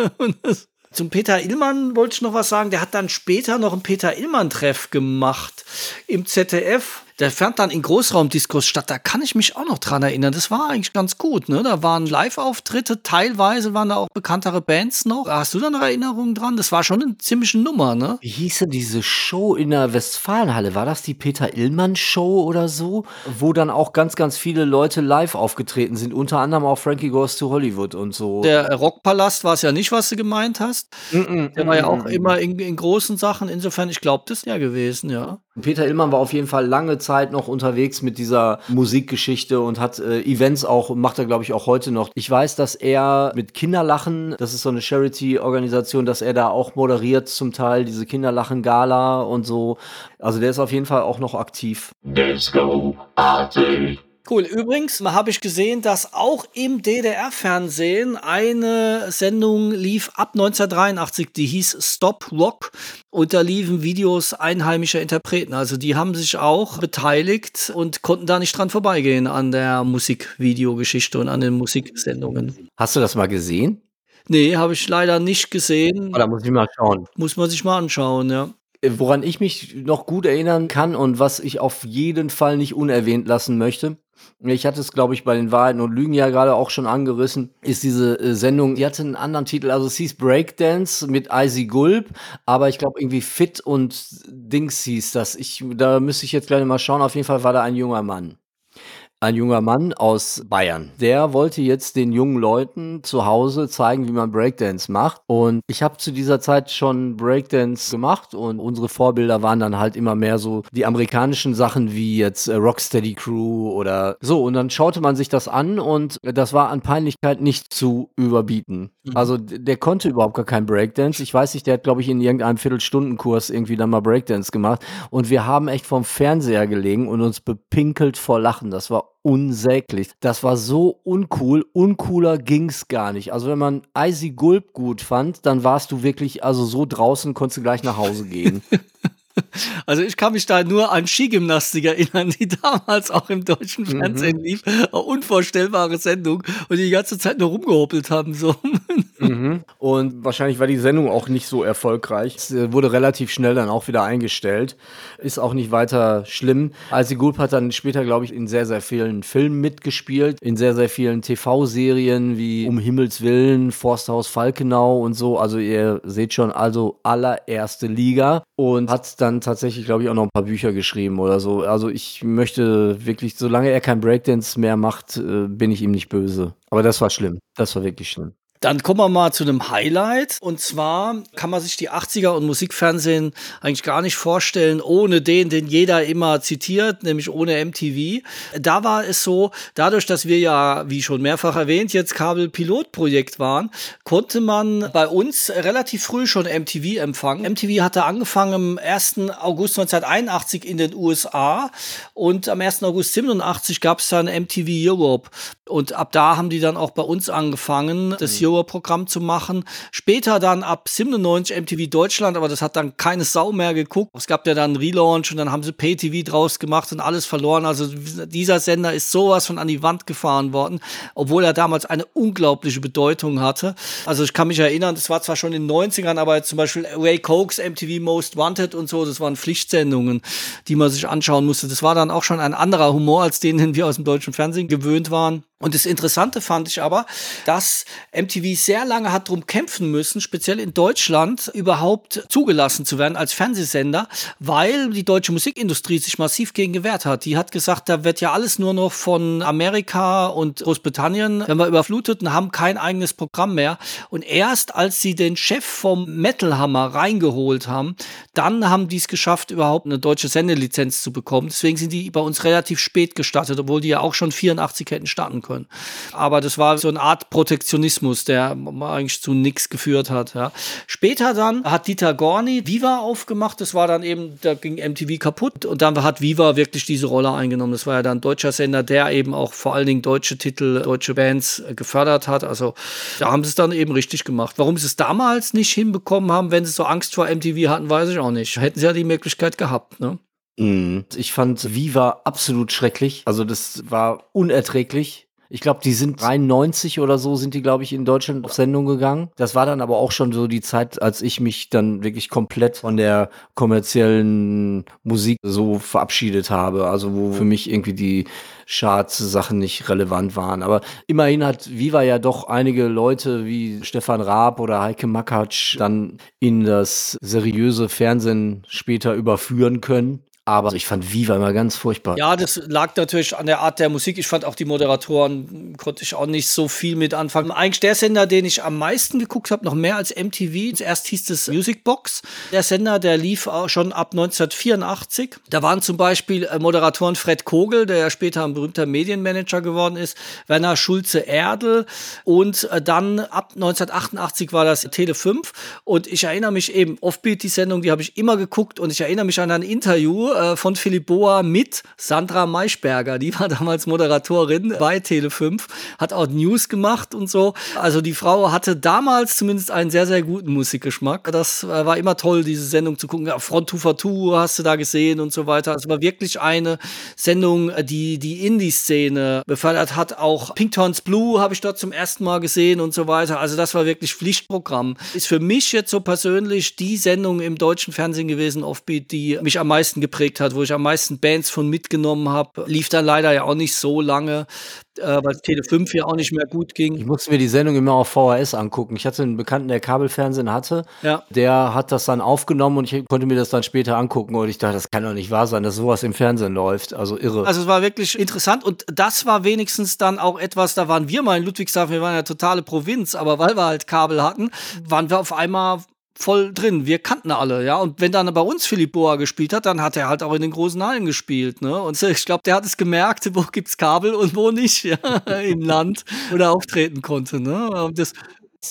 Zum Peter Illmann wollte ich noch was sagen. Der hat dann später noch einen Peter Illmann-Treff gemacht im ZDF der fand dann in Großraumdiskos statt. Da kann ich mich auch noch dran erinnern. Das war eigentlich ganz gut. Ne? Da waren Live-Auftritte, teilweise waren da auch bekanntere Bands noch. Hast du da noch Erinnerungen dran? Das war schon eine ziemliche Nummer, ne? Wie hieß denn diese Show in der Westfalenhalle? War das die Peter Illmann Show oder so? Wo dann auch ganz, ganz viele Leute live aufgetreten sind. Unter anderem auch Frankie Goes to Hollywood und so. Der Rockpalast war es ja nicht, was du gemeint hast. Mm -mm, der war ja auch immer in, in großen Sachen. Insofern, ich glaube, das ist ja gewesen, ja. Peter Illmann war auf jeden Fall lange Zeit noch unterwegs mit dieser Musikgeschichte und hat äh, Events auch, macht er glaube ich auch heute noch. Ich weiß, dass er mit Kinderlachen, das ist so eine Charity-Organisation, dass er da auch moderiert zum Teil, diese Kinderlachen-Gala und so. Also der ist auf jeden Fall auch noch aktiv. Disco Party. Cool. Übrigens habe ich gesehen, dass auch im DDR-Fernsehen eine Sendung lief ab 1983, die hieß Stop Rock und da liefen Videos einheimischer Interpreten. Also die haben sich auch beteiligt und konnten da nicht dran vorbeigehen an der Musikvideogeschichte und an den Musiksendungen. Hast du das mal gesehen? Nee, habe ich leider nicht gesehen. Oh, da muss ich mal schauen. Muss man sich mal anschauen, ja. Woran ich mich noch gut erinnern kann und was ich auf jeden Fall nicht unerwähnt lassen möchte, ich hatte es, glaube ich, bei den Wahrheiten und Lügen ja gerade auch schon angerissen, ist diese äh, Sendung, die hatte einen anderen Titel, also es hieß Breakdance mit Icy Gulp, aber ich glaube irgendwie Fit und Dings hieß das. Ich, da müsste ich jetzt gleich mal schauen, auf jeden Fall war da ein junger Mann ein junger Mann aus Bayern. Der wollte jetzt den jungen Leuten zu Hause zeigen, wie man Breakdance macht. Und ich habe zu dieser Zeit schon Breakdance gemacht und unsere Vorbilder waren dann halt immer mehr so die amerikanischen Sachen wie jetzt äh, Rocksteady Crew oder so. Und dann schaute man sich das an und das war an Peinlichkeit nicht zu überbieten. Mhm. Also der konnte überhaupt gar kein Breakdance. Ich weiß nicht, der hat glaube ich in irgendeinem Viertelstundenkurs irgendwie dann mal Breakdance gemacht. Und wir haben echt vom Fernseher gelegen und uns bepinkelt vor Lachen. Das war unsäglich. Das war so uncool. Uncooler ging's gar nicht. Also wenn man Icy Gulp gut fand, dann warst du wirklich, also so draußen konntest du gleich nach Hause gehen. [laughs] [laughs] Also ich kann mich da nur an Skigymnastik erinnern, die [laughs] damals auch im deutschen mhm. Fernsehen mhm. lief. Eine unvorstellbare Sendung und die, die ganze Zeit nur rumgehoppelt haben. So. [laughs] Mhm. Und wahrscheinlich war die Sendung auch nicht so erfolgreich. Es äh, wurde relativ schnell dann auch wieder eingestellt. Ist auch nicht weiter schlimm. Alsi Gulp hat dann später, glaube ich, in sehr, sehr vielen Filmen mitgespielt, in sehr, sehr vielen TV-Serien wie Um Himmels Willen, Forsthaus Falkenau und so. Also ihr seht schon, also allererste Liga und hat dann tatsächlich, glaube ich, auch noch ein paar Bücher geschrieben oder so. Also ich möchte wirklich, solange er kein Breakdance mehr macht, äh, bin ich ihm nicht böse. Aber das war schlimm. Das war wirklich schlimm. Dann kommen wir mal zu einem Highlight. Und zwar kann man sich die 80er und Musikfernsehen eigentlich gar nicht vorstellen, ohne den, den jeder immer zitiert, nämlich ohne MTV. Da war es so, dadurch, dass wir ja, wie schon mehrfach erwähnt, jetzt Kabelpilotprojekt waren, konnte man bei uns relativ früh schon MTV empfangen. MTV hatte angefangen am 1. August 1981 in den USA und am 1. August 87 gab es dann MTV Europe. Und ab da haben die dann auch bei uns angefangen, das mhm. Programm zu machen. Später dann ab 97 MTV Deutschland, aber das hat dann keine Sau mehr geguckt. Es gab ja dann einen Relaunch und dann haben sie Pay-TV draus gemacht und alles verloren. Also dieser Sender ist sowas von an die Wand gefahren worden, obwohl er damals eine unglaubliche Bedeutung hatte. Also ich kann mich erinnern, das war zwar schon in den 90ern, aber zum Beispiel Ray Cokes MTV Most Wanted und so, das waren Pflichtsendungen, die man sich anschauen musste. Das war dann auch schon ein anderer Humor als den, den wir aus dem deutschen Fernsehen gewöhnt waren. Und das Interessante fand ich aber, dass MTV sehr lange hat drum kämpfen müssen, speziell in Deutschland überhaupt zugelassen zu werden als Fernsehsender, weil die deutsche Musikindustrie sich massiv gegen gewehrt hat. Die hat gesagt, da wird ja alles nur noch von Amerika und Großbritannien, wenn wir überflutet und haben kein eigenes Programm mehr. Und erst als sie den Chef vom Metal Hammer reingeholt haben, dann haben die es geschafft, überhaupt eine deutsche Sendelizenz zu bekommen. Deswegen sind die bei uns relativ spät gestartet, obwohl die ja auch schon 84 hätten starten können. Aber das war so eine Art Protektionismus, der eigentlich zu nichts geführt hat. Ja. Später dann hat Dieter Gorni Viva aufgemacht. Das war dann eben, da ging MTV kaputt. Und dann hat Viva wirklich diese Rolle eingenommen. Das war ja dann ein deutscher Sender, der eben auch vor allen Dingen deutsche Titel, deutsche Bands äh, gefördert hat. Also da haben sie es dann eben richtig gemacht. Warum sie es damals nicht hinbekommen haben, wenn sie so Angst vor MTV hatten, weiß ich auch nicht. Hätten sie ja die Möglichkeit gehabt. Ne? Mhm. Ich fand Viva absolut schrecklich. Also das war unerträglich. Ich glaube, die sind 93 oder so sind die, glaube ich, in Deutschland auf Sendung gegangen. Das war dann aber auch schon so die Zeit, als ich mich dann wirklich komplett von der kommerziellen Musik so verabschiedet habe. Also wo für mich irgendwie die Charts-Sachen nicht relevant waren. Aber immerhin hat Viva ja doch einige Leute wie Stefan Raab oder Heike Makatsch dann in das seriöse Fernsehen später überführen können. Aber ich fand Viva immer ganz furchtbar. Ja, das lag natürlich an der Art der Musik. Ich fand auch die Moderatoren, konnte ich auch nicht so viel mit anfangen. Eigentlich der Sender, den ich am meisten geguckt habe, noch mehr als MTV. Zuerst hieß es Music Box. Der Sender, der lief auch schon ab 1984. Da waren zum Beispiel äh, Moderatoren Fred Kogel, der ja später ein berühmter Medienmanager geworden ist, Werner Schulze-Erdl und äh, dann ab 1988 war das Tele 5. Und ich erinnere mich eben, Offbeat, die Sendung, die habe ich immer geguckt und ich erinnere mich an ein Interview äh, von Philipp Boa mit Sandra Maischberger. Die war [laughs] damals Moderatorin bei Tele5, hat auch News gemacht und so. Also die Frau hatte damals zumindest einen sehr, sehr guten Musikgeschmack. Das äh, war immer toll, diese Sendung zu gucken. Ja, Front 2 for 2 hast du da gesehen und so weiter. Es war wirklich eine Sendung, die die Indie-Szene befördert hat. Auch Pink Turns Blue habe ich dort zum ersten Mal gesehen und so weiter. Also das war wirklich Pflichtprogramm. Ist für mich jetzt so persönlich die Sendung im deutschen Fernsehen gewesen, Offbeat, die mich am meisten geprägt geprägt hat, wo ich am meisten Bands von mitgenommen habe. Lief dann leider ja auch nicht so lange, äh, weil Tele 5 ja auch nicht mehr gut ging. Ich musste mir die Sendung immer auf VHS angucken. Ich hatte einen Bekannten, der Kabelfernsehen hatte. Ja. Der hat das dann aufgenommen und ich konnte mir das dann später angucken und ich dachte, das kann doch nicht wahr sein, dass sowas im Fernsehen läuft. Also irre. Also es war wirklich interessant und das war wenigstens dann auch etwas, da waren wir mal in Ludwigshafen, wir waren ja totale Provinz, aber weil wir halt Kabel hatten, waren wir auf einmal voll drin. Wir kannten alle, ja. Und wenn dann bei uns Philipp Boa gespielt hat, dann hat er halt auch in den großen Hallen gespielt, ne? Und [laughs] ich glaube, der hat es gemerkt, wo gibt's Kabel und wo nicht, [laughs] ja, im Land, wo er auftreten konnte, ne? Das,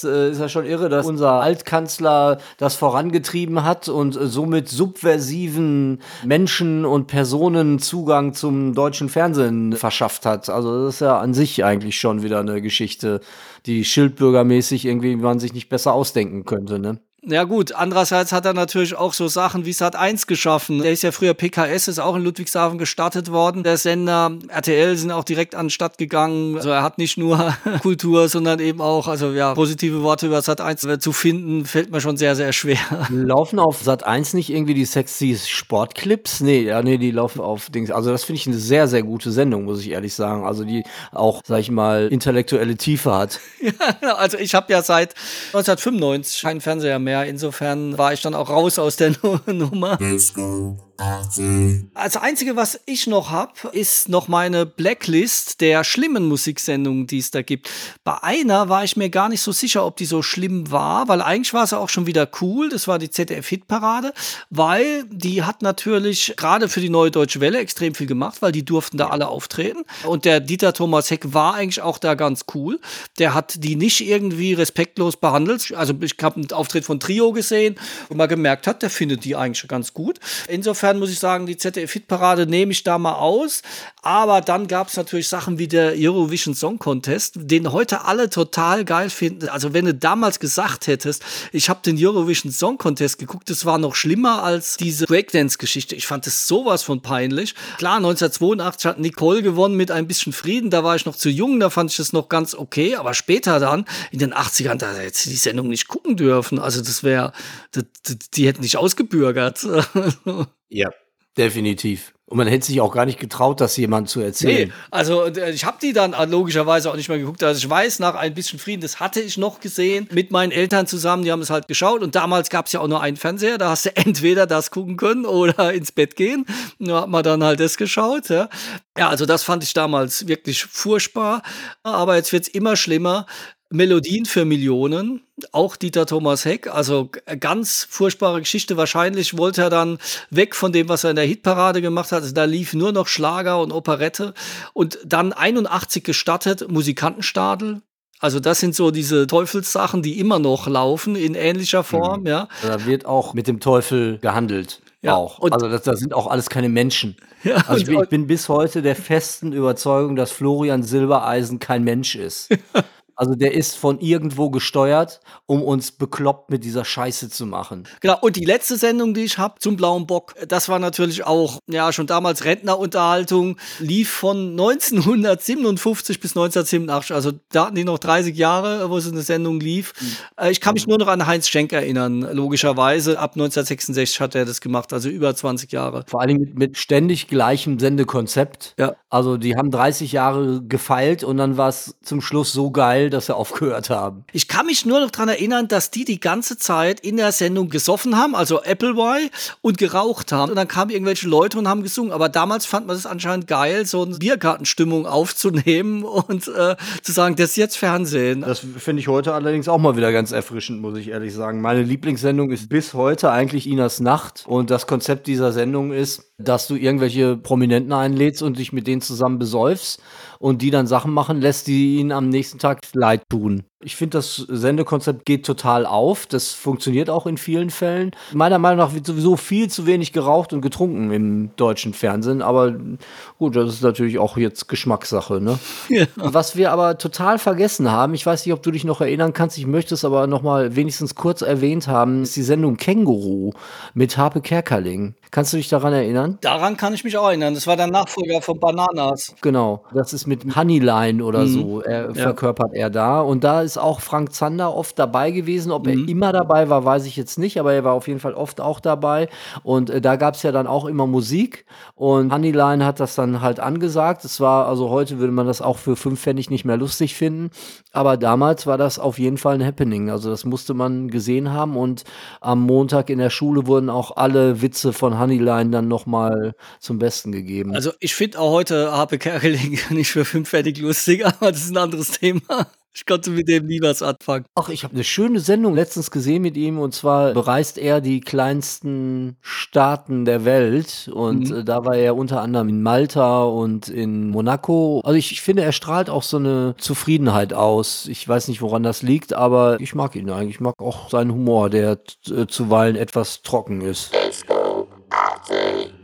äh, ist ja schon irre, dass unser Altkanzler das vorangetrieben hat und äh, somit subversiven Menschen und Personen Zugang zum deutschen Fernsehen verschafft hat. Also das ist ja an sich eigentlich schon wieder eine Geschichte, die schildbürgermäßig irgendwie man sich nicht besser ausdenken könnte, ne? Ja gut, andererseits hat er natürlich auch so Sachen wie Sat 1 geschaffen. Der ist ja früher PKS, ist auch in Ludwigshafen gestartet worden. Der Sender RTL sind auch direkt an den Start gegangen. Also er hat nicht nur [laughs] Kultur, sondern eben auch, also ja, positive Worte über Sat 1 zu finden, fällt mir schon sehr, sehr schwer. [laughs] Laufen auf Sat 1 nicht irgendwie die sexy Sportclips? Nee, ja, nee, die laufen auf Dings. Also das finde ich eine sehr, sehr gute Sendung, muss ich ehrlich sagen. Also die auch, sag ich mal, intellektuelle Tiefe hat. [laughs] Ja, also ich habe ja seit 1995 keinen Fernseher mehr mehr. Insofern war ich dann auch raus aus der [laughs] Nummer. Let's go. Das Einzige, was ich noch habe, ist noch meine Blacklist der schlimmen Musiksendungen, die es da gibt. Bei einer war ich mir gar nicht so sicher, ob die so schlimm war, weil eigentlich war sie auch schon wieder cool. Das war die ZDF-Hitparade, weil die hat natürlich gerade für die Neue Deutsche Welle extrem viel gemacht, weil die durften da alle auftreten. Und der Dieter Thomas Heck war eigentlich auch da ganz cool. Der hat die nicht irgendwie respektlos behandelt. Also ich habe einen Auftritt von Trio gesehen, wo man gemerkt hat, der findet die eigentlich ganz gut. Insofern insofern muss ich sagen, die ZDF-Hitparade nehme ich da mal aus. Aber dann gab es natürlich Sachen wie der Eurovision Song Contest, den heute alle total geil finden. Also wenn du damals gesagt hättest, ich habe den Eurovision Song Contest geguckt, das war noch schlimmer als diese Breakdance-Geschichte. Ich fand es sowas von peinlich. Klar, 1982 hat Nicole gewonnen mit ein bisschen Frieden. Da war ich noch zu jung, da fand ich das noch ganz okay. Aber später dann, in den 80ern, da hätte sie die Sendung nicht gucken dürfen. Also das wäre, die hätten nicht ausgebürgert. [laughs] Ja. Definitiv. Und man hätte sich auch gar nicht getraut, das jemand zu erzählen. Nee, also äh, ich habe die dann logischerweise auch nicht mehr geguckt. Also ich weiß, nach ein bisschen Frieden, das hatte ich noch gesehen mit meinen Eltern zusammen. Die haben es halt geschaut. Und damals gab es ja auch nur einen Fernseher. Da hast du [laughs] entweder das gucken können oder [laughs] ins Bett gehen. Da hat man dann halt das geschaut. Ja, ja also das fand ich damals wirklich furchtbar. Aber jetzt wird es immer schlimmer. Melodien für Millionen, auch Dieter Thomas Heck, also ganz furchtbare Geschichte. Wahrscheinlich wollte er dann weg von dem, was er in der Hitparade gemacht hat. Also da lief nur noch Schlager und Operette und dann 81 gestattet Musikantenstadel. Also das sind so diese Teufelssachen, die immer noch laufen in ähnlicher Form, mhm. ja. Da wird auch mit dem Teufel gehandelt. Ja, auch. also das, das, sind auch alles keine Menschen. [laughs] Ja, also ich bin, ich bin, bis heute der festen Überzeugung, dass Florian Silbereisen kein Mensch ist. [laughs] Also der ist von irgendwo gesteuert, um uns bekloppt mit dieser Scheiße zu machen. Genau, und die letzte Sendung, die ich habe zum Blauen Bock, das war natürlich auch, ja, schon damals Rentnerunterhaltung, lief von 1957 bis 1987, also da hatten die noch 30 Jahre, wo es eine Sendung lief. Mhm. Ich kann mich nur noch an Heinz Schenk erinnern, logischerweise. Ab 1966 hat er das gemacht, also über 20 Jahre. Vor allem mit, mit ständig gleichem Sendekonzept. Ja. Also die haben 30 Jahre gefeilt und dann war es zum Schluss so geil, geil, dass sie aufgehört haben. Ich kann mich nur noch daran erinnern, dass die die ganze Zeit in der Sendung gesoffen haben, also Appleboy, und geraucht haben. Und dann kamen irgendwelche Leute und haben gesungen. Aber damals fand man es anscheinend geil, so eine Biergartenstimmung aufzunehmen [laughs] und äh, zu sagen, das ist jetzt Fernsehen. Das finde ich heute allerdings auch mal wieder ganz erfrischend, muss ich ehrlich sagen. Meine Lieblingssendung ist bis heute eigentlich Inas Nacht. Und das Konzept dieser Sendung ist, dass du irgendwelche Prominenten einlädst und dich mit denen zusammen besäufst und die dann Sachen machen lässt, die ihnen am nächsten Tag leid tun. Ich finde, das Sendekonzept geht total auf. Das funktioniert auch in vielen Fällen. Meiner Meinung nach wird sowieso viel zu wenig geraucht und getrunken im deutschen Fernsehen. Aber gut, das ist natürlich auch jetzt Geschmackssache. Ne? [laughs] Ja. Was wir aber total vergessen haben, ich weiß nicht, ob du dich noch erinnern kannst, ich möchte es aber noch mal wenigstens kurz erwähnt haben, ist die Sendung Känguru mit Harpe Kerkerling. Kannst du dich daran erinnern? Daran kann ich mich auch erinnern. Das war der Nachfolger von Bananas. Genau, das ist mit Honeyline oder mhm. so, er, ja. verkörpert er da. Und da ist ist auch Frank Zander oft dabei gewesen. Ob mhm. er immer dabei war, weiß ich jetzt nicht, aber er war auf jeden Fall oft auch dabei. Und äh, da gab es ja dann auch immer Musik. Und Honeyline hat das dann halt angesagt. Es war, also heute würde man das auch für fünf Pfennig nicht mehr lustig finden. Aber damals war das auf jeden Fall ein Happening. Also das musste man gesehen haben. Und am Montag in der Schule wurden auch alle Witze von Honeyline dann nochmal zum Besten gegeben. Also ich finde auch heute Harpe Kerkeling [laughs] nicht für fünf Pfennig lustig, [laughs] aber das ist ein anderes Thema. Ich konnte mit dem nie was anfangen. Ach, ich habe eine schöne Sendung letztens gesehen mit ihm und zwar bereist er die kleinsten Staaten der Welt und mhm. da war er unter anderem in Malta und in Monaco. Also ich, ich, finde, er strahlt auch so eine Zufriedenheit aus. Ich weiß nicht, woran das liegt, aber ich mag ihn eigentlich. Ich mag auch seinen Humor, der äh, zuweilen etwas trocken ist. Was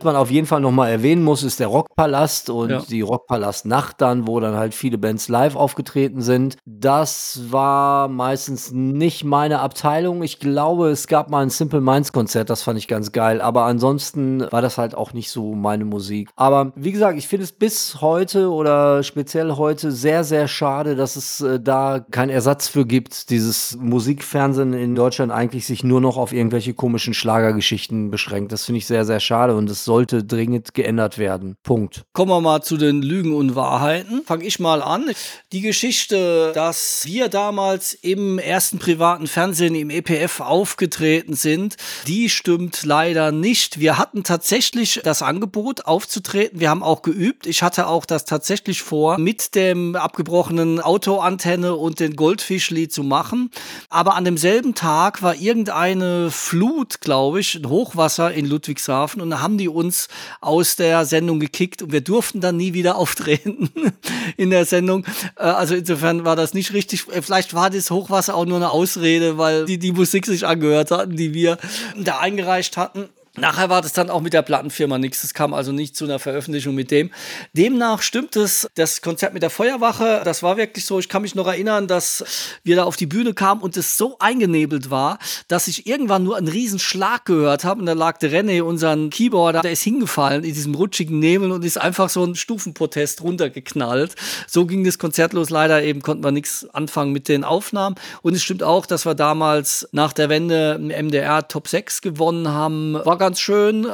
man auf jeden Fall nochmal erwähnen muss, ist der Rockpalast und ja. die Rockpalast-Nacht dann, wo dann halt viele Bands live aufgetreten sind. Das war meistens nicht meine Abteilung. Ich glaube, es gab mal ein Simple Minds Konzert, das fand ich ganz geil. Aber ansonsten war das halt auch nicht so meine Musik. Aber wie gesagt, ich finde es bis heute oder speziell heute sehr, sehr schade, dass es äh, da keinen Ersatz für gibt. Dieses Musikfernsehen in Deutschland eigentlich sich nur noch auf irgendwelche komischen Schlagergeschichten beschränkt. Das finde ich sehr sehr, sehr schade und es sollte dringend geändert werden. Punkt. Kommen wir mal zu den Lügen und Wahrheiten. Fange ich mal an. Die Geschichte, dass wir damals im ersten privaten Fernsehen im EPF aufgetreten sind, die stimmt leider nicht. Wir hatten tatsächlich das Angebot aufzutreten. Wir haben auch geübt. Ich hatte auch das tatsächlich vor, mit dem abgebrochenen Autoantenne und den Goldfischli zu machen. Aber an demselben Tag war irgendeine Flut, glaube ich, ein Hochwasser in Ludwigshafen und da haben die uns aus der Sendung gekickt und wir durften dann nie wieder [laughs] auftreten in der Sendung. Äh, also insofern war das nicht richtig. Äh, vielleicht war das Hochwasser auch nur eine Ausrede, weil die die Musik sich angehört hatten, die wir da eingereicht hatten. Nachher war das dann auch mit der Plattenfirma nichts. Es kam also nicht zu einer Veröffentlichung mit dem. Demnach stimmt es, das Konzert mit der Feuerwache, das war wirklich so. Ich kann mich noch erinnern, dass wir da auf die Bühne kamen und es so eingenebelt war, dass ich irgendwann nur einen riesen Schlag gehört habe. Und da lag der René, unseren Keyboarder, der ist hingefallen in diesem rutschigen Nebel und ist einfach so ein Stufenprotest runtergeknallt. So ging das Konzert los. Leider eben konnten wir nichts anfangen mit den Aufnahmen. Und es stimmt auch, dass wir damals nach der Wende im MDR Top 6 gewonnen haben. War ganz schön,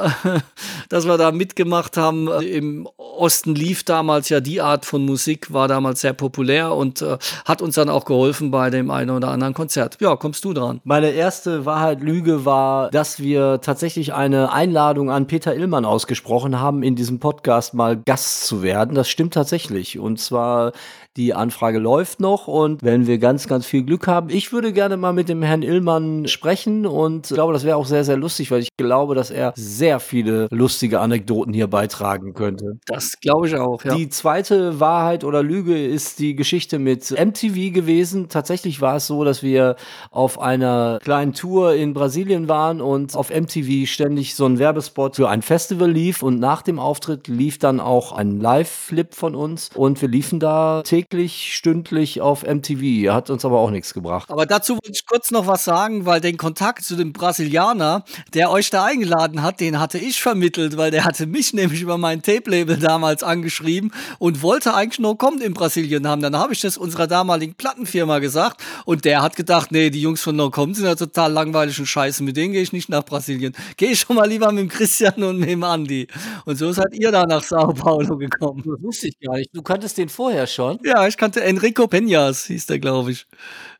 [laughs] dass wir da mitgemacht haben. Im Osten lief damals ja die Art von Musik, war damals sehr populär und äh, hat uns dann auch geholfen bei dem einen oder anderen Konzert. Ja, kommst du dran? Meine erste Wahrheit Lüge war, dass wir tatsächlich eine Einladung an Peter Illmann ausgesprochen haben, in diesem Podcast mal Gast zu werden. Das stimmt tatsächlich. Und zwar die Anfrage läuft noch und wenn wir ganz, ganz viel Glück haben, ich würde gerne mal mit dem Herrn Illmann sprechen und glaube, das wäre auch sehr, sehr lustig, weil ich glaube, dass er sehr viele lustige Anekdoten hier beitragen könnte. Das glaube ich auch, ja. Die zweite Wahrheit oder Lüge ist die Geschichte mit MTV gewesen. Tatsächlich war es so, dass wir auf einer kleinen Tour in Brasilien waren und auf MTV ständig so ein Werbespot für ein Festival lief und nach dem Auftritt lief dann auch ein Live-Flip von uns und wir liefen da täglich stündlich auf MTV. Hat uns aber auch nichts gebracht. Aber dazu wollte ich kurz noch was sagen, weil den Kontakt zu dem Brasilianer, der euch da eingeladen hat, den hatte ich vermittelt, weil der hatte mich nämlich über mein Tape-Label damals angeschrieben und wollte eigentlich nur kommen in Brasilien haben. Dann habe ich das unserer damaligen Plattenfirma gesagt und der hat gedacht, nee, die Jungs von No Come sind ja total langweilig und scheiße, mit denen gehe ich nicht nach Brasilien. Gehe ich schon mal lieber mit dem Christian und mit dem Andi. Und so seid ihr da nach Sao Paulo gekommen. Das wusste ich gar nicht. Du kanntest den vorher schon? Ja, ja, ich kannte Enrico Peñas, hieß der, glaube ich.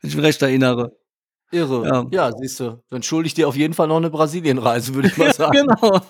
Wenn ich mich recht erinnere. Irre. Ja, ja siehst du. Dann schulde ich dir auf jeden Fall noch eine Brasilienreise, würde ich mal [laughs] sagen. genau.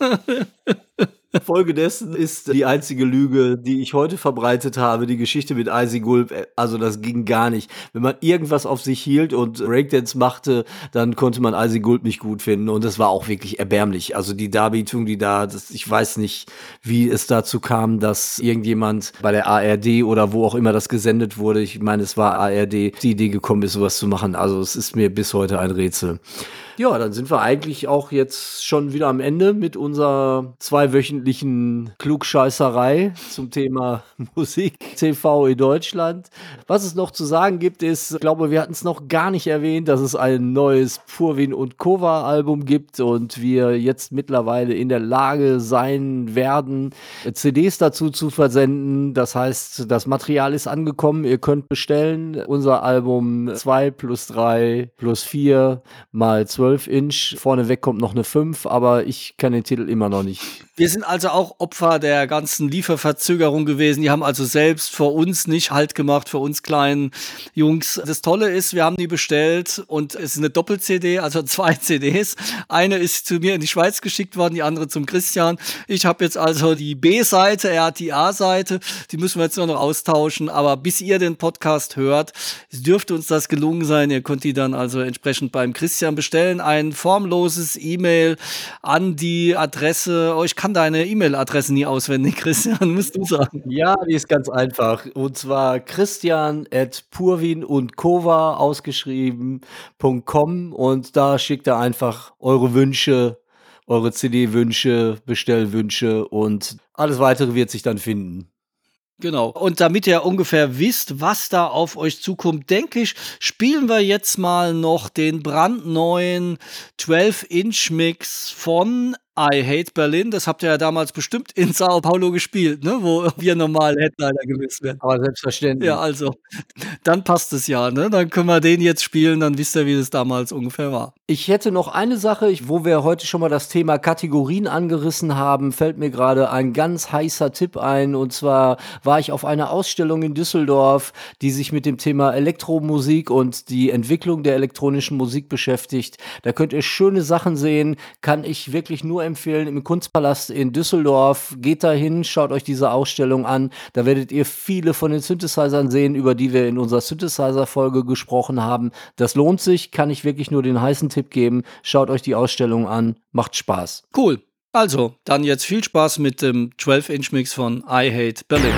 Folge dessen ist die einzige Lüge, die ich heute verbreitet habe, die Geschichte mit Icy Gulp. Also das ging gar nicht. Wenn man irgendwas auf sich hielt und Breakdance machte, dann konnte man Icy Gulp nicht gut finden und das war auch wirklich erbärmlich. Also die Darbietung, die da, das, ich weiß nicht, wie es dazu kam, dass irgendjemand bei der ARD oder wo auch immer das gesendet wurde, ich meine, es war ARD, die Idee gekommen ist, sowas zu machen. Also es ist mir bis heute ein Rätsel. Ja, dann sind wir eigentlich auch jetzt schon wieder am Ende mit unserer zweiwöchentlichen Klugscheißerei zum Thema [laughs] Musik TV in Deutschland. Was es noch zu sagen gibt, ist, ich glaube, wir hatten es noch gar nicht erwähnt, dass es ein neues Purwin und Kova Album gibt und wir jetzt mittlerweile in der Lage sein werden, CDs dazu zu versenden. Das heißt, das Material ist angekommen. Ihr könnt bestellen. Unser Album 2 plus 3 plus 4 mal 12 12 Inch. Vorneweg kommt noch eine 5, aber ich kann den Titel immer noch nicht. Wir sind also auch Opfer der ganzen Lieferverzögerung gewesen. Die haben also selbst vor uns nicht Halt gemacht, für uns kleinen Jungs. Das Tolle ist, wir haben die bestellt und es ist eine Doppel-CD, also zwei [laughs] CDs. Eine ist zu mir in die Schweiz geschickt worden, die andere zum Christian. Ich habe jetzt also die B-Seite, er hat die A-Seite. Die müssen wir jetzt nur noch austauschen. Aber bis ihr den Podcast hört, dürfte uns das gelungen sein. Ihr könnt die dann also entsprechend beim Christian bestellen ein formloses E-Mail an die Adresse. Oh, ich kann deine E-Mail-Adresse nie auswendig, [laughs] Christian, musst du sagen. Ja, die ist ganz einfach. Und zwar christian at purwin und kova ausgeschrieben.com und da schickt er einfach eure Wünsche, eure CD-Wünsche, Bestellwünsche und alles weitere wird sich dann finden. Genau. Und damit ihr ungefähr wisst, was da auf euch zukommt, denke ich, spielen wir jetzt mal noch den brandneuen 12-Inch-Mix von I Hate Berlin, das habt ihr ja damals bestimmt in Sao Paulo gespielt, ne? wo wir normal Headliner gewesen wären. Aber selbstverständlich. Ja, also, dann passt es ja. Ne? Dann können wir den jetzt spielen, dann wisst ihr, wie das damals ungefähr war. Ich hätte noch eine Sache, wo wir heute schon mal das Thema Kategorien angerissen haben, fällt mir gerade ein ganz heißer Tipp ein. Und zwar war ich auf einer Ausstellung in Düsseldorf, die sich mit dem Thema Elektromusik und die Entwicklung der elektronischen Musik beschäftigt. Da könnt ihr schöne Sachen sehen, kann ich wirklich nur empfehlen, im Kunstpalast in Düsseldorf. Geht da hin, schaut euch diese Ausstellung an. Da werdet ihr viele von den Synthesizern sehen, über die wir in unserer Synthesizer-Folge gesprochen haben. Das lohnt sich, kann ich wirklich nur den heißen Tipp geben. Schaut euch die Ausstellung an, macht Spaß. Cool. Also, dann jetzt viel Spaß mit dem 12-Inch-Mix von I Hate Berlin.